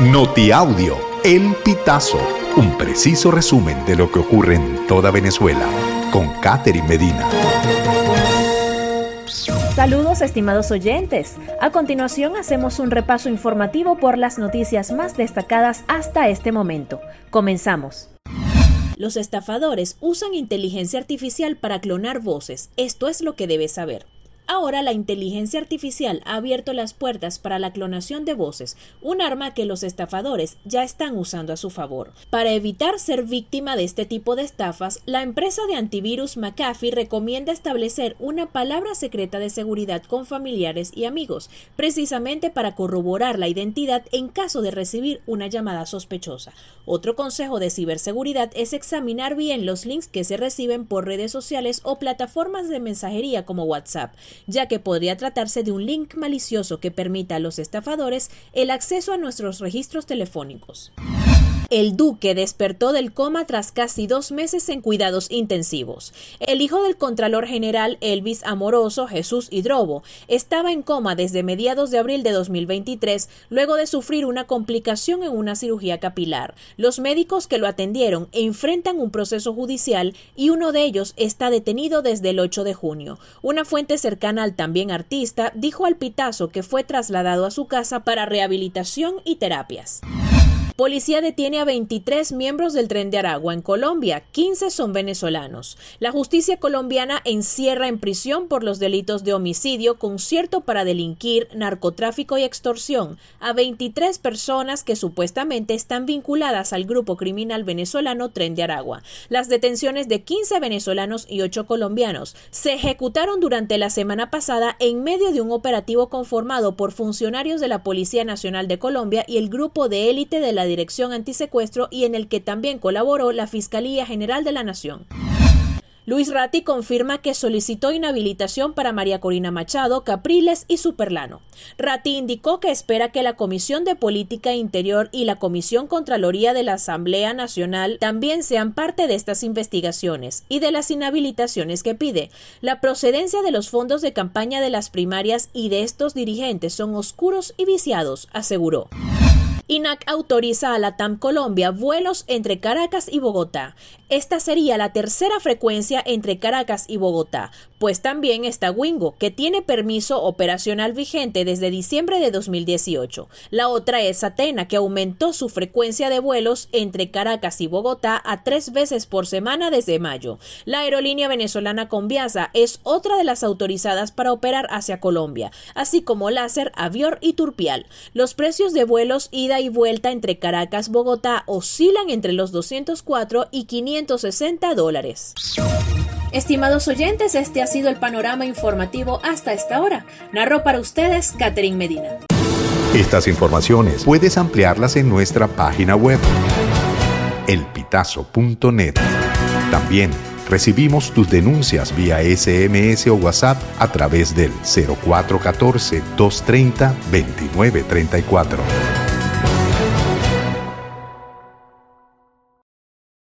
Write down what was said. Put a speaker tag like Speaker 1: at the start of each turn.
Speaker 1: Notiaudio, El Pitazo, un preciso resumen de lo que ocurre en toda Venezuela, con Catherine Medina.
Speaker 2: Saludos estimados oyentes. A continuación hacemos un repaso informativo por las noticias más destacadas hasta este momento. Comenzamos. Los estafadores usan inteligencia artificial para clonar voces. Esto es lo que debes saber. Ahora la inteligencia artificial ha abierto las puertas para la clonación de voces, un arma que los estafadores ya están usando a su favor. Para evitar ser víctima de este tipo de estafas, la empresa de antivirus McAfee recomienda establecer una palabra secreta de seguridad con familiares y amigos, precisamente para corroborar la identidad en caso de recibir una llamada sospechosa. Otro consejo de ciberseguridad es examinar bien los links que se reciben por redes sociales o plataformas de mensajería como WhatsApp ya que podría tratarse de un link malicioso que permita a los estafadores el acceso a nuestros registros telefónicos. El duque despertó del coma tras casi dos meses en cuidados intensivos. El hijo del Contralor General Elvis Amoroso, Jesús Hidrobo, estaba en coma desde mediados de abril de 2023 luego de sufrir una complicación en una cirugía capilar. Los médicos que lo atendieron enfrentan un proceso judicial y uno de ellos está detenido desde el 8 de junio. Una fuente cercana al también artista dijo al Pitazo que fue trasladado a su casa para rehabilitación y terapias. Policía detiene a 23 miembros del tren de Aragua en Colombia, 15 son venezolanos. La justicia colombiana encierra en prisión por los delitos de homicidio, concierto para delinquir, narcotráfico y extorsión a 23 personas que supuestamente están vinculadas al grupo criminal venezolano Tren de Aragua. Las detenciones de 15 venezolanos y 8 colombianos se ejecutaron durante la semana pasada en medio de un operativo conformado por funcionarios de la Policía Nacional de Colombia y el grupo de élite de la Dirección Antisecuestro y en el que también colaboró la Fiscalía General de la Nación. Luis Ratti confirma que solicitó inhabilitación para María Corina Machado, Capriles y Superlano. Ratti indicó que espera que la Comisión de Política Interior y la Comisión Contraloría de la Asamblea Nacional también sean parte de estas investigaciones y de las inhabilitaciones que pide. La procedencia de los fondos de campaña de las primarias y de estos dirigentes son oscuros y viciados, aseguró. INAC autoriza a la TAM Colombia vuelos entre Caracas y Bogotá. Esta sería la tercera frecuencia entre Caracas y Bogotá, pues también está Wingo, que tiene permiso operacional vigente desde diciembre de 2018. La otra es Atena, que aumentó su frecuencia de vuelos entre Caracas y Bogotá a tres veces por semana desde mayo. La aerolínea venezolana Conviasa es otra de las autorizadas para operar hacia Colombia, así como Láser, Avior y Turpial. Los precios de vuelos ida y vuelta entre Caracas y Bogotá oscilan entre los 204 y 560 dólares. Estimados oyentes, este ha sido el panorama informativo hasta esta hora. Narró para ustedes Catherine Medina.
Speaker 1: Estas informaciones puedes ampliarlas en nuestra página web, elpitazo.net. También recibimos tus denuncias vía SMS o WhatsApp a través del 0414 230 2934.